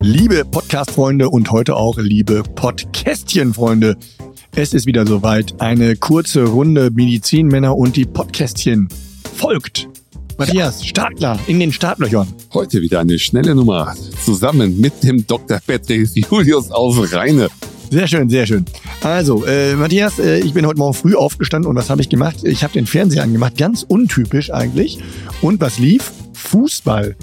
Liebe Podcast-Freunde und heute auch liebe Podcastchen-Freunde. Es ist wieder soweit. Eine kurze Runde Medizinmänner und die Podcastchen folgt. Matthias, Startklar in den Startlöchern. Heute wieder eine schnelle Nummer zusammen mit dem Dr. Patrick Julius aus Rheine. Sehr schön, sehr schön. Also, äh, Matthias, äh, ich bin heute Morgen früh aufgestanden und was habe ich gemacht? Ich habe den Fernseher angemacht, ganz untypisch eigentlich. Und was lief? Fußball.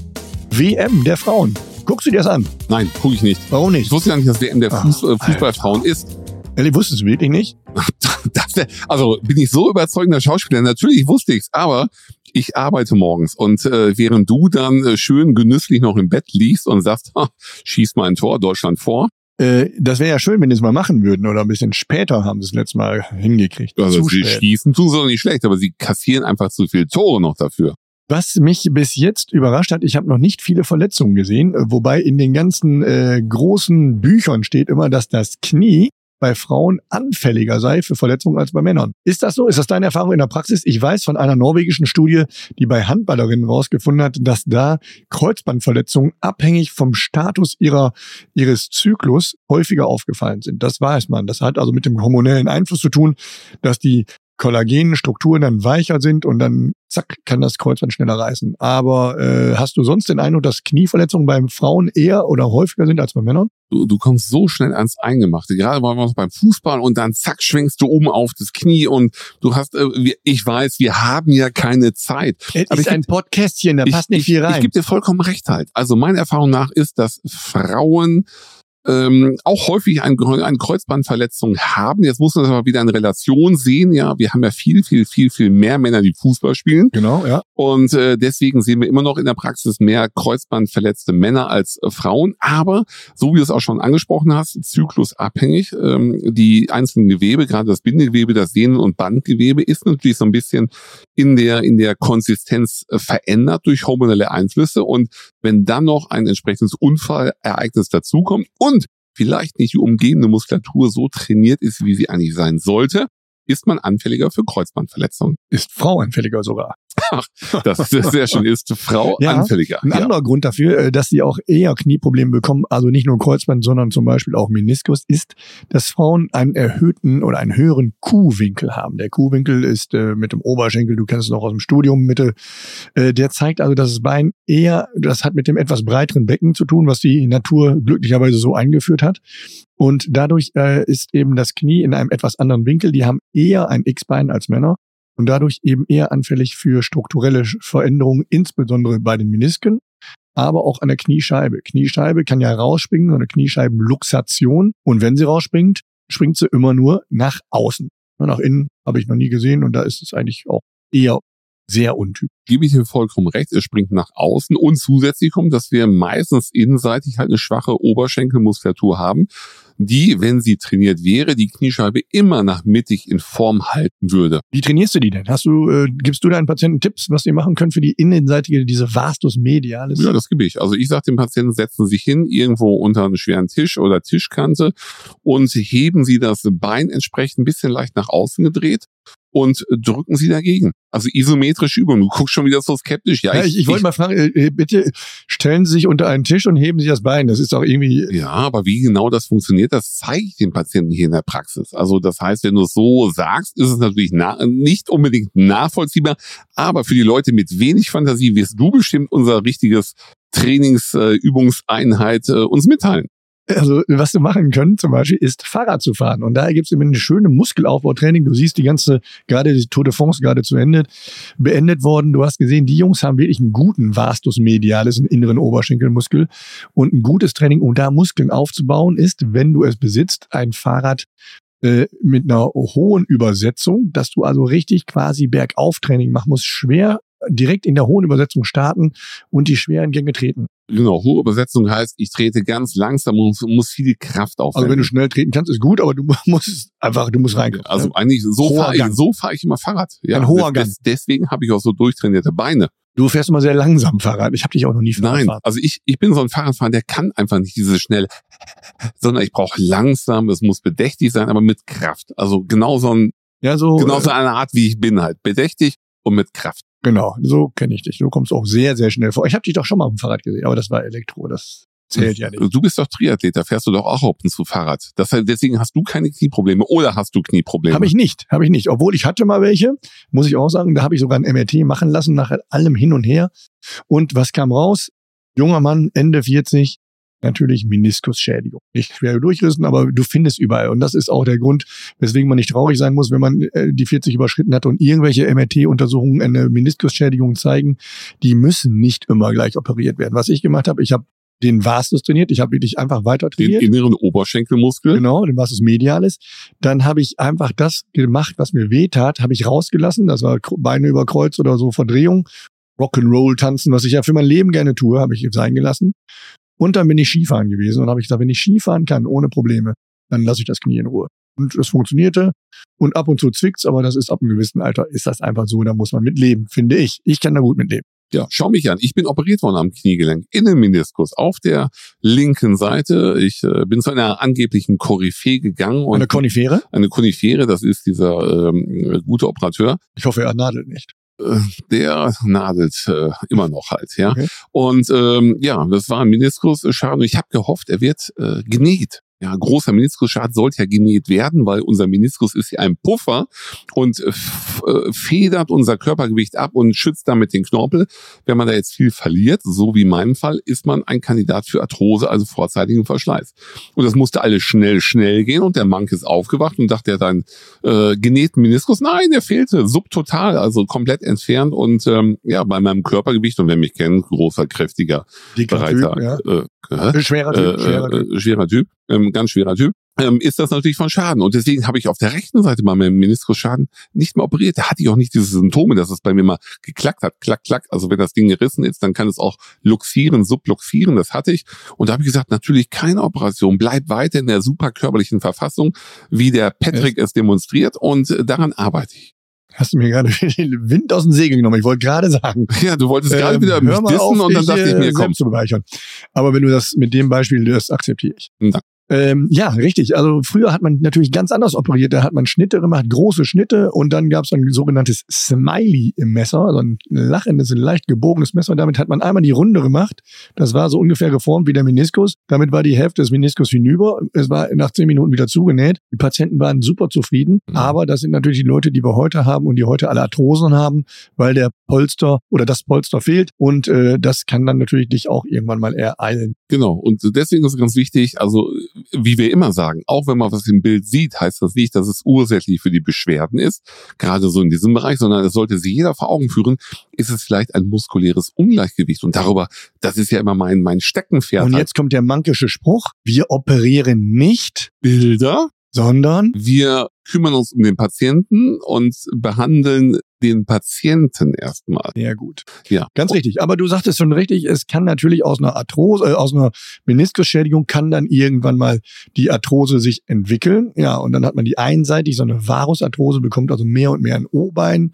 WM der Frauen. Guckst du dir das an? Nein, gucke ich nicht. Warum nicht? Ich wusste ja nicht, dass WM der Ach, Fuß, äh, Fußballfrauen ist. Ehrlich, wusstest du wirklich nicht? Das also bin ich so überzeugender Schauspieler. Natürlich wusste ich's, aber ich arbeite morgens und äh, während du dann äh, schön genüsslich noch im Bett liegst und sagst, ha, schieß mal ein Tor, Deutschland vor. Äh, das wäre ja schön, wenn die es mal machen würden oder ein bisschen später haben sie es letztes Mal hingekriegt. Also Zu sie spät. schießen tun sie doch nicht schlecht, aber sie kassieren einfach zu viele Tore noch dafür. Was mich bis jetzt überrascht hat, ich habe noch nicht viele Verletzungen gesehen, wobei in den ganzen äh, großen Büchern steht immer, dass das Knie bei Frauen anfälliger sei für Verletzungen als bei Männern. Ist das so? Ist das deine Erfahrung in der Praxis? Ich weiß von einer norwegischen Studie, die bei Handballerinnen rausgefunden hat, dass da Kreuzbandverletzungen abhängig vom Status ihrer, ihres Zyklus häufiger aufgefallen sind. Das weiß man. Das hat also mit dem hormonellen Einfluss zu tun, dass die Kollagenstrukturen dann weicher sind und dann zack kann das Kreuzband schneller reißen. Aber äh, hast du sonst den Eindruck, dass Knieverletzungen bei Frauen eher oder häufiger sind als bei Männern? Du, du kommst so schnell ans Eingemachte. Gerade waren wir noch beim Fußball und dann zack schwingst du oben auf das Knie und du hast, äh, ich weiß, wir haben ja keine Zeit. Es Aber ist ich ein Podcastchen, da passt nicht ich, viel Ich rein. gebe dir vollkommen recht halt. Also meiner Erfahrung nach ist, dass Frauen ähm, auch häufig ein, eine Kreuzbandverletzung haben. Jetzt muss man das aber wieder in Relation sehen. Ja, wir haben ja viel, viel, viel, viel mehr Männer, die Fußball spielen. genau, ja. Und äh, deswegen sehen wir immer noch in der Praxis mehr Kreuzbandverletzte Männer als äh, Frauen. Aber so wie du es auch schon angesprochen hast, zyklusabhängig. Ähm, die einzelnen Gewebe, gerade das Bindegewebe, das Sehnen- und Bandgewebe, ist natürlich so ein bisschen in der in der Konsistenz äh, verändert durch hormonelle Einflüsse. Und wenn dann noch ein entsprechendes Unfallereignis dazukommt und vielleicht nicht die umgebende Muskulatur so trainiert ist, wie sie eigentlich sein sollte, ist man anfälliger für Kreuzbandverletzungen. Ist Frau anfälliger sogar. Das ist sehr schön. Ist Frau Ja, anfälliger. Ein Ja. anderer Grund dafür, äh, dass sie auch eher Knieprobleme bekommen, also nicht nur Kreuzband, sondern zum Beispiel auch Meniskus, ist, dass Frauen einen erhöhten oder einen höheren Kuhwinkel haben. Der Kuhwinkel ist äh, mit dem Oberschenkel, du kennst es noch aus dem Studium, Mitte, äh, der zeigt also, dass das Bein eher, das hat mit dem etwas breiteren Becken zu tun, was die Natur glücklicherweise so eingeführt hat. Und dadurch äh, ist eben das Knie in einem etwas anderen Winkel. Die haben eher ein X-Bein als Männer und dadurch eben eher anfällig für strukturelle Veränderungen, insbesondere bei den Menisken, aber auch an der Kniescheibe. Kniescheibe kann ja rausspringen, so eine Kniescheibenluxation. Und wenn sie rausspringt, springt sie immer nur nach außen. Nach innen habe ich noch nie gesehen und da ist es eigentlich auch eher sehr untypisch. Gebe ich dir vollkommen recht. Es springt nach außen und zusätzlich kommt, dass wir meistens innenseitig halt eine schwache Oberschenkelmuskulatur haben, die, wenn sie trainiert wäre, die Kniescheibe immer nach mittig in Form halten würde. Wie trainierst du die denn? Hast du, äh, gibst du deinen Patienten Tipps, was sie machen können für die innenseitige, diese Vastus medialis? Ja, das gebe ich. Also ich sage dem Patienten, setzen Sie sich hin, irgendwo unter einen schweren Tisch oder Tischkante und heben Sie das Bein entsprechend ein bisschen leicht nach außen gedreht und drücken Sie dagegen. Also isometrische Übung. Du guckst schon wieder so skeptisch. Ja, Ja, ich, ich wollte mal fragen, äh, bitte stellen Sie sich unter einen Tisch und heben Sie das Bein. Das ist doch irgendwie, Ja, aber wie genau das funktioniert, das zeige ich dem Patienten hier in der Praxis. Also das heißt, wenn du es so sagst, ist es natürlich na nicht unbedingt nachvollziehbar, aber für die Leute mit wenig Fantasie wirst du bestimmt unser richtiges Trainingsübungseinheit äh, uns mitteilen. Also was du machen können zum Beispiel, ist Fahrrad zu fahren. Und da gibt's immer eine schöne Muskelaufbautraining. Du siehst die ganze, gerade die Tour de France gerade zu Ende, beendet worden. Du hast gesehen, die Jungs haben wirklich einen guten Vastus medialis, einen inneren Oberschenkelmuskel und ein gutes Training, um da Muskeln aufzubauen, ist, wenn du es besitzt, ein Fahrrad äh, mit einer hohen Übersetzung, dass du also richtig quasi Bergauftraining machen musst, schwer direkt in der hohen Übersetzung starten und die schweren Gänge treten. Genau, hohe Übersetzung heißt, ich trete ganz langsam und muss viel Kraft aufwenden. Also wenn du schnell treten kannst, ist gut, aber du musst einfach, du musst reinkommen. Also ne? eigentlich so fahre ich, Gang. so fahr ich immer Fahrrad. Ja, Ein hoher des- Deswegen habe ich auch so durchtrainierte Beine. Du fährst immer sehr langsam Fahrrad. Ich habe dich auch noch nie Fahrrad Nein, gefahren. also ich, ich bin so ein Fahrradfahrer, der kann einfach nicht diese schnell, sondern ich brauche langsam, es muss bedächtig sein, aber mit Kraft. Also genau so, ein, Ja, so. genau so äh, eine Art, wie ich bin halt. Bedächtig und mit Kraft. Genau, so kenne ich dich. Du kommst auch sehr, sehr schnell vor. Ich habe dich doch schon mal auf dem Fahrrad gesehen, aber das war Elektro. Das zählt ja nicht. Du bist doch Triathlet, da fährst du doch auch ab und zu Fahrrad. Das deswegen hast du keine Knieprobleme oder hast du Knieprobleme? Habe ich nicht, habe ich nicht. Obwohl ich hatte mal welche, muss ich auch sagen, da habe ich sogar ein MRT machen lassen, nach allem hin und her. Und was kam raus? Junger Mann, Ende 40, natürlich Meniskusschädigung. Nicht schwer durchrissen, aber du findest überall. Und das ist auch der Grund, weswegen man nicht traurig sein muss, wenn man äh, die 40 überschritten hat und irgendwelche MRT-Untersuchungen eine Meniskusschädigung zeigen. Die müssen nicht immer gleich operiert werden. Was ich gemacht habe, ich habe den Vastus trainiert, ich habe wirklich einfach weiter Den trainiert. inneren Oberschenkelmuskel. Genau, den Vastus medialis. Dann habe ich einfach das gemacht, was mir weh tat, habe ich rausgelassen. Das war Beine über Kreuz oder so Verdrehung. Rock'n'Roll tanzen, was ich ja für mein Leben gerne tue, habe ich sein gelassen. Und dann bin ich Skifahren gewesen und habe ich gesagt, wenn ich Skifahren kann ohne Probleme, dann lasse ich das Knie in Ruhe. Und es funktionierte. Und ab und zu zwickt's, aber das ist ab einem gewissen Alter, ist das einfach so, da muss man mit leben, finde ich. Ich kann da gut mit leben. Ja, schau mich an. Ich bin operiert worden am Kniegelenk, Innenmeniskus auf der linken Seite. Ich äh, bin zu einer angeblichen Koryphäe gegangen und Eine Konifere? eine Konifere, das ist dieser ähm, gute Operateur, Ich hoffe, er nadelt nicht. Äh, der nadelt äh, immer noch halt, ja. Okay. Und ähm, ja, das war ein Meniskusschaden und ich habe gehofft, er wird äh, genäht. Ja, großer Meniskusschaden sollte ja genäht werden, weil unser Meniskus ist ja ein Puffer und äh, äh, federt unser Körpergewicht ab und schützt damit den Knorpel. Wenn man da jetzt viel verliert, so wie in meinem Fall, ist man ein Kandidat für Arthrose, also vorzeitigen Verschleiß. Und das musste alles schnell, schnell gehen und der Mank ist aufgewacht und dachte, er hat einen äh, genähten Meniskus. Nein, der fehlte subtotal, also komplett entfernt und ähm, ja, bei meinem Körpergewicht und wer mich kennt, großer, kräftiger, Dicker breiter, Typ, ja. äh, hä? Schwerer äh, Typ, schwerer Typ. äh, schwerer Typ, ähm, ganz schwerer Typ, ähm, ist das natürlich von Schaden. Und deswegen habe ich auf der rechten Seite bei meinem Meniskusschaden nicht mehr operiert. Da hatte ich auch nicht diese Symptome, dass es bei mir mal geklackt hat. Klack, klack. Also wenn das Ding gerissen ist, dann kann es auch luxieren, subluxieren. Das hatte ich. Und da habe ich gesagt, natürlich keine Operation. Bleib weiter in der super körperlichen Verfassung, wie der Patrick es demonstriert. Und äh, daran arbeite ich. Hast du mir gerade den Wind aus dem Segel genommen. Ich wollte gerade sagen. Ja, du wolltest gerade Ähm, wieder mich mal dissen auf, und dann dachte ich äh, mir, komm. selbst zu bereichern. Aber wenn du das mit dem Beispiel löst, akzeptiere ich. Danke. Ähm, ja, richtig. Also früher hat man natürlich ganz anders operiert. Da hat man Schnitte gemacht, große Schnitte und dann gab es ein sogenanntes Smiley im Messer, also ein lachendes, leicht gebogenes Messer. Damit hat man einmal die Runde gemacht. Das war so ungefähr geformt wie der Meniskus. Damit war die Hälfte des Meniskus hinüber. Es war nach zehn Minuten wieder zugenäht. Die Patienten waren super zufrieden. Mhm. Aber das sind natürlich die Leute, die wir heute haben und die heute alle Arthrosen haben, weil der Polster oder das Polster fehlt. Und äh, das kann dann natürlich dich auch irgendwann mal ereilen. Genau. Und deswegen ist es ganz wichtig, also wie wir immer sagen, auch wenn man was im Bild sieht, heißt das nicht, dass es ursächlich für die Beschwerden ist, gerade so in diesem Bereich, sondern es sollte sich jeder vor Augen führen, ist es vielleicht ein muskuläres Ungleichgewicht. Und darüber, das ist ja immer mein, mein Steckenpferd. Und jetzt kommt der mankische Spruch. Wir operieren nicht, Bilder. sondern Wir kümmern uns um den Patienten und behandeln den Patienten erstmal. Sehr gut. Ja. Ganz richtig. Aber du sagtest schon richtig, es kann natürlich aus einer Arthrose, äh, aus einer Meniskusschädigung kann dann irgendwann mal die Arthrose sich entwickeln. Ja, und dann hat man die einseitig so eine Varusarthrose, bekommt also mehr und mehr ein O-Bein.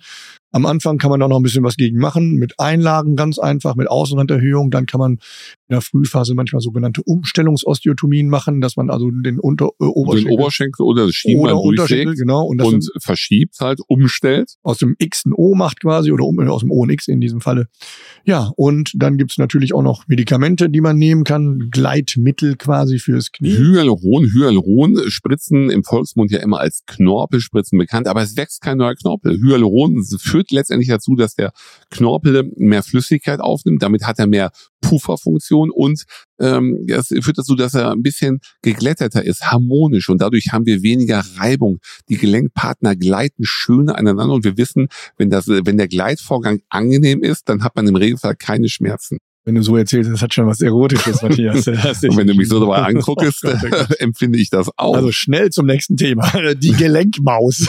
Am Anfang kann man da noch ein bisschen was gegen machen, mit Einlagen ganz einfach, mit Außenranderhöhung. Dann kann man in der Frühphase manchmal sogenannte Umstellungsosteotomien machen, dass man also den Unter äh, Den Oberschenkel Oberschenkel oder das Schienbein oder Unterschenkel, genau. Und und verschiebt halt, umstellt. aus dem X ein O macht quasi oder um, aus dem O ein X in diesem Falle. Ja, und dann gibt's natürlich auch noch Medikamente, die man nehmen kann, Gleitmittel quasi fürs Knie. Hyaluron, Hyaluron spritzen im Volksmund ja immer als Knorpelspritzen bekannt, aber es wächst kein neuer Knorpel. Hyaluron führt letztendlich dazu, dass der Knorpel mehr Flüssigkeit aufnimmt, damit hat er mehr Pufferfunktion und ähm, das führt dazu, dass er ein bisschen geglätterter ist, harmonisch und dadurch haben wir weniger Reibung. Die Gelenkpartner gleiten schöner aneinander und wir wissen, wenn das, wenn der Gleitvorgang angenehm ist, dann hat man im Regelfall keine Schmerzen. Wenn du so erzählst, das hat schon was Erotisches, Matthias. Und wenn du mich so dabei anguckst, oh Gott, oh empfinde ich das auch. Also schnell zum nächsten Thema. Die Gelenkmaus.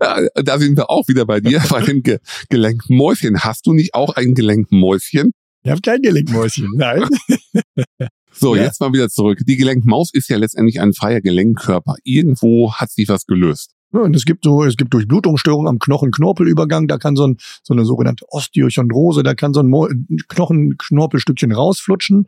da sind wir auch wieder bei dir, bei dem Ge Gelenkmäuschen. Hast du nicht auch ein Gelenkmäuschen? Ich habe kein Gelenkmäuschen, nein. So, ja. jetzt mal wieder zurück. Die Gelenkmaus ist ja letztendlich ein freier Gelenkkörper. Irgendwo hat sich was gelöst. Ja, und es gibt so, es gibt Durchblutungsstörungen am Knochen-Knorpelübergang, da kann so, ein, so eine sogenannte Osteochondrose, da kann so ein Knochen-Knorpelstückchen rausflutschen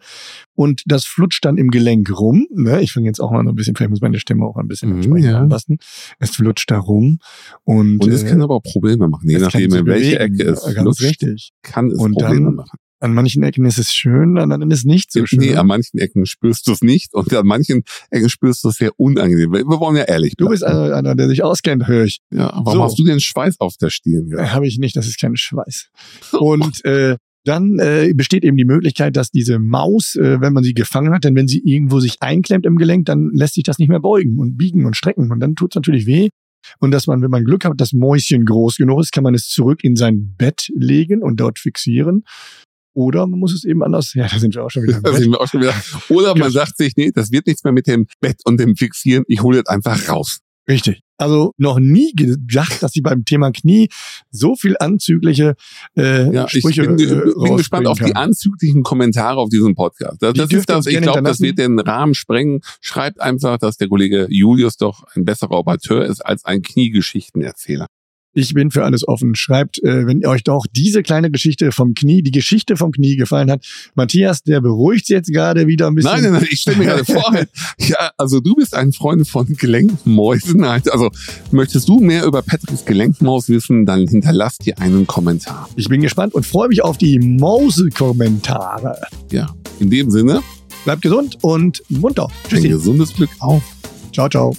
und das flutscht dann im Gelenk rum. Ne? Ich fange jetzt auch mal so ein bisschen, vielleicht muss meine Stimme auch ein bisschen mhm, ja. anpassen. Es flutscht da rum und, und es äh, kann aber auch Probleme machen, je nachdem, in welche Ecke es flutscht, richtig. kann es und Probleme dann, machen. An manchen Ecken ist es schön, an anderen ist es nicht so schön. Nee, an manchen Ecken spürst du es nicht und an manchen Ecken spürst du es sehr unangenehm. Wir wollen ja ehrlich bleiben. Du bist einer, einer der sich auskennt, höre ich. Ja, warum so. hast du den Schweiß auf der Stirn? Ja? Habe ich nicht, das ist kein Schweiß. Und äh, dann äh, besteht eben die Möglichkeit, dass diese Maus, äh, wenn man sie gefangen hat, denn wenn sie irgendwo sich einklemmt im Gelenk, dann lässt sich das nicht mehr beugen und biegen und strecken. Und dann tut es natürlich weh. Und dass man, wenn man Glück hat, das Mäuschen groß genug ist, kann man es zurück in sein Bett legen und dort fixieren. Oder man muss es eben anders, ja, da sind wir auch schon wieder. Da sind wir auch schon wieder. Oder man sagt sich, nee, das wird nichts mehr mit dem Bett und dem Fixieren, ich hole es einfach raus. Richtig. Also noch nie gedacht, dass sie beim Thema Knie so viel anzügliche äh, ja, Sprüche Ich bin, äh, bin gespannt auf kann. die anzüglichen Kommentare auf diesem Podcast. Das, Die das ist das, ich glaube, das wird den Rahmen sprengen. Schreibt einfach, dass der Kollege Julius doch ein besserer Operateur ist als ein Kniegeschichtenerzähler. Ich bin für alles offen. Schreibt, äh, wenn euch doch diese kleine Geschichte vom Knie, die Geschichte vom Knie gefallen hat. Matthias, der beruhigt jetzt gerade wieder ein bisschen. Nein, nein, nein, ich stelle mir gerade vor, ja, also du bist ein Freund von Gelenkmäusen. Also möchtest du mehr über Patricks Gelenkmaus wissen, dann hinterlass dir einen Kommentar. Ich bin gespannt und freue mich auf die Mause-Kommentare. Ja, in dem Sinne, Bleibt gesund und munter. ein Tschüssi. gesundes Glück auf. Ciao, ciao.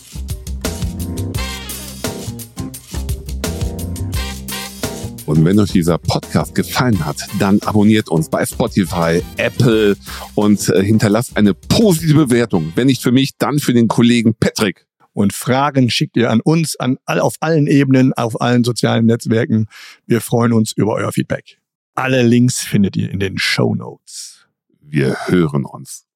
Und wenn euch dieser Podcast gefallen hat, dann abonniert uns bei Spotify, Apple und äh, hinterlasst eine positive Bewertung. Wenn nicht für mich, dann für den Kollegen Patrick. Und Fragen schickt ihr an uns, an auf allen Ebenen, auf allen sozialen Netzwerken. Wir freuen uns über euer Feedback. Alle Links findet ihr in den Show Notes. Wir hören uns.